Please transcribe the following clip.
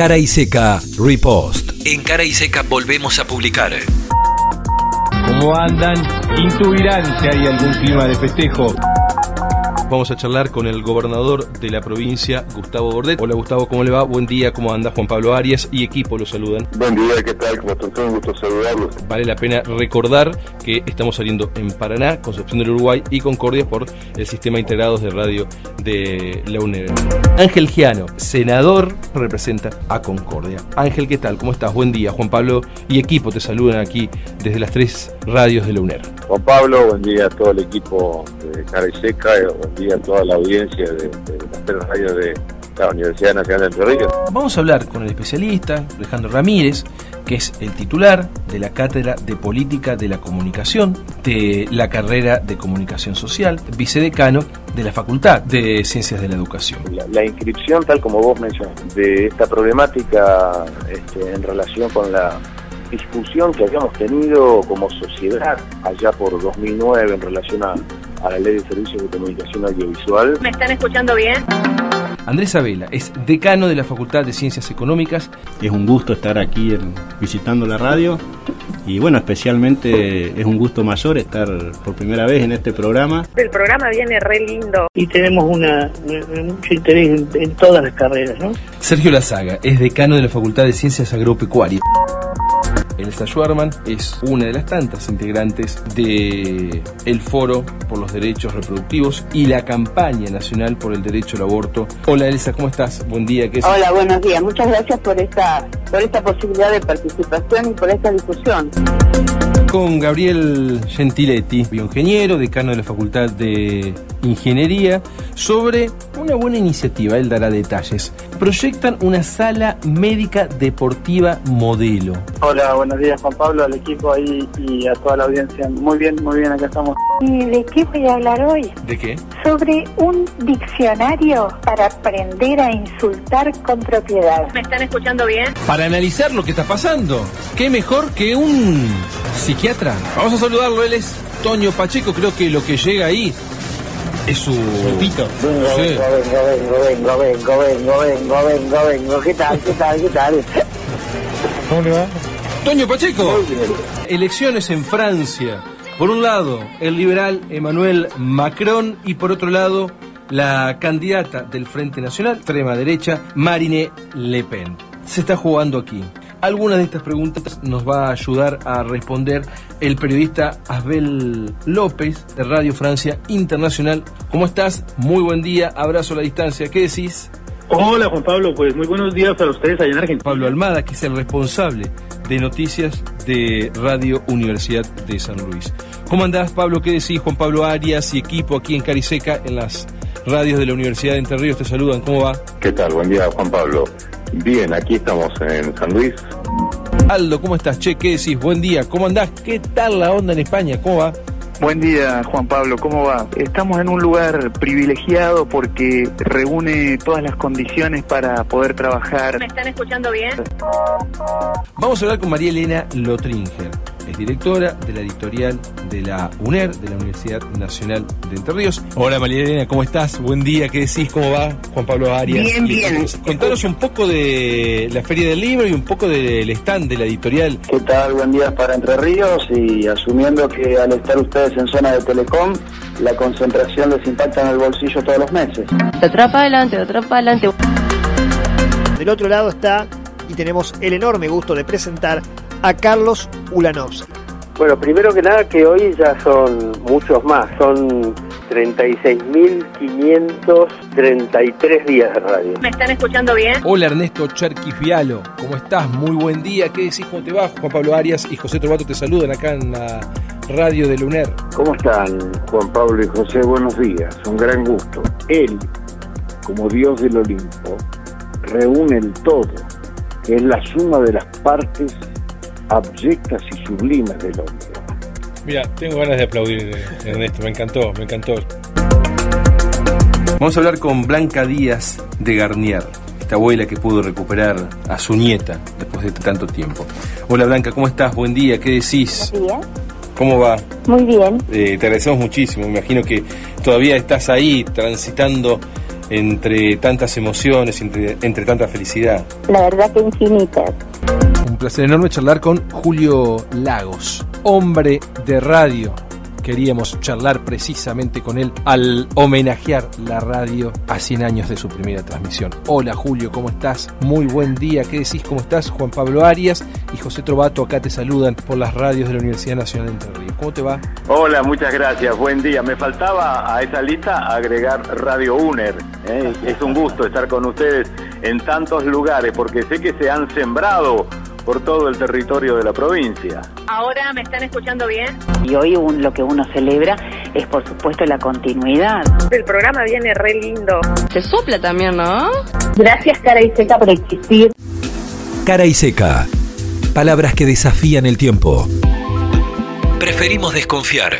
Cara y Seca Repost. En Cara y Seca volvemos a publicar. ¿Cómo andan? Intuirán si hay algún clima de festejo. Vamos a charlar con el gobernador de la provincia, Gustavo Bordet. Hola Gustavo, ¿cómo le va? Buen día, ¿cómo anda? Juan Pablo Arias y equipo lo saludan. Buen día, ¿qué tal? ¿Cómo están? Un gusto saludarlos. Vale la pena recordar que estamos saliendo en Paraná, Concepción del Uruguay y Concordia por el sistema integrado de radio de la UNED. Ángel Giano, senador, representa a Concordia. Ángel, ¿qué tal? ¿Cómo estás? Buen día. Juan Pablo y equipo te saludan aquí desde las tres radios de la UNER. Juan Pablo, buen día a todo el equipo de Cara y Seca, buen a toda la audiencia de, de las tres radios de la Universidad Nacional de Entre Ríos. Vamos a hablar con el especialista Alejandro Ramírez, que es el titular de la Cátedra de Política de la Comunicación de la carrera de Comunicación Social, vicedecano de la Facultad de Ciencias de la Educación. La, la inscripción, tal como vos mencionaste, de esta problemática este, en relación con la discusión que habíamos tenido como sociedad allá por 2009 en relación a, a la Ley de Servicios de Comunicación Audiovisual. ¿Me están escuchando bien? Andrés Abela es decano de la Facultad de Ciencias Económicas. Es un gusto estar aquí en- visitando la radio y bueno, especialmente es un gusto mayor estar por primera vez en este programa. El programa viene re lindo. y tenemos una, una- mucho interés en, en todas las carreras, ¿no? Sergio Lazaga es decano de la Facultad de Ciencias Agropecuarias. Elsa Schwarman es una de las tantas integrantes de el Foro por los Derechos Reproductivos y la campaña nacional por el derecho al aborto. Hola Elsa, ¿cómo estás? Buen día. ¿qué es? Hola, buenos días. Muchas gracias por esta, por esta posibilidad de participación y por esta discusión. Con Gabriel Gentiletti, bioingeniero, decano de la Facultad de Ingeniería, sobre una buena iniciativa, él dará detalles. Proyectan una sala médica deportiva modelo. Hola, buenos días Juan Pablo, al equipo ahí y a toda la audiencia. Muy bien, muy bien, acá estamos. ¿Y de qué voy a hablar hoy? ¿De qué? Sobre un diccionario para aprender a insultar con propiedad. ¿Me están escuchando bien? Para analizar lo que está pasando. ¿Qué mejor que un psiquiatra? Vamos a saludarlo, él es Toño Pacheco, creo que lo que llega ahí es su... Repito. Vengo, Sí. vengo, vengo, vengo, vengo, vengo, vengo, vengo, vengo. ¿Qué tal, qué tal, qué tal? ¿Cómo le va? Toño Pacheco. Elecciones en Francia. Por un lado, el liberal Emmanuel Macron y por otro lado, la candidata del Frente Nacional, extrema derecha, Marine Le Pen. Se está jugando aquí. Algunas de estas preguntas nos va a ayudar a responder el periodista Asbel López de Radio Francia Internacional. ¿Cómo estás? Muy buen día, abrazo a la distancia. ¿Qué decís? Hola Juan Pablo, pues muy buenos días para ustedes allá en Argentina. Pablo Almada, que es el responsable de noticias de Radio Universidad de San Luis. ¿Cómo andás, Pablo? ¿Qué decís? Juan Pablo Arias y equipo aquí en Cariseca, en las radios de la Universidad de Entre Ríos. Te saludan. ¿Cómo va? ¿Qué tal? Buen día, Juan Pablo. Bien, aquí estamos en San Luis. Aldo, ¿cómo estás? Che, ¿qué decís? Buen día. ¿Cómo andás? ¿Qué tal la onda en España? ¿Cómo va? Buen día Juan Pablo, ¿cómo va? Estamos en un lugar privilegiado porque reúne todas las condiciones para poder trabajar. ¿Me están escuchando bien? Vamos a hablar con María Elena Lotringer. Es directora de la editorial de la UNER, de la Universidad Nacional de Entre Ríos. Hola María Elena, ¿cómo estás? Buen día, ¿qué decís? ¿Cómo va? Juan Pablo Arias. Bien, bien. Contanos un poco de la Feria del Libro y un poco del stand de la editorial. ¿Qué tal? Buen día para Entre Ríos y asumiendo que al estar ustedes en zona de Telecom, la concentración les impacta en el bolsillo todos los meses. Otra para adelante, otra para adelante. Del otro lado está, y tenemos el enorme gusto de presentar a Carlos Ulanovsky. Bueno, primero que nada que hoy ya son muchos más, son 36.533 días de radio. ¿Me están escuchando bien? Hola Ernesto Cherquifialo, ¿cómo estás? Muy buen día, ¿qué decís? ¿Cómo te va? Juan Pablo Arias y José Torbato te saludan acá en la radio de Luner. ¿Cómo están, Juan Pablo y José? Buenos días. Un gran gusto. Él, como Dios del Olimpo, reúne el todo, que es la suma de las partes abyectas y sublimes del hombre. Mira, tengo ganas de aplaudir, Ernesto, me encantó, me encantó. Vamos a hablar con Blanca Díaz de Garnier, esta abuela que pudo recuperar a su nieta después de tanto tiempo. Hola Blanca, ¿cómo estás? Buen día, ¿qué decís? Buenos días. ¿Cómo va? Muy bien. Eh, te agradecemos muchísimo, me imagino que todavía estás ahí transitando entre tantas emociones, entre, entre tanta felicidad? La verdad que infinitas. Placer enorme charlar con Julio Lagos, hombre de radio. Queríamos charlar precisamente con él al homenajear la radio a 100 años de su primera transmisión. Hola Julio, ¿cómo estás? Muy buen día. ¿Qué decís? ¿Cómo estás? Juan Pablo Arias y José Trovato acá te saludan por las radios de la Universidad Nacional de Entre Ríos. ¿Cómo te va? Hola, muchas gracias. Buen día. Me faltaba a esa lista agregar Radio UNER. ¿eh? Es un gusto estar con ustedes en tantos lugares porque sé que se han sembrado por todo el territorio de la provincia. Ahora me están escuchando bien. Y hoy un- lo que uno celebra es por supuesto la continuidad. El programa viene re lindo. Se sopla también, ¿no? Gracias, cara y seca, por existir. Cara y seca. Palabras que desafían el tiempo. Preferimos desconfiar.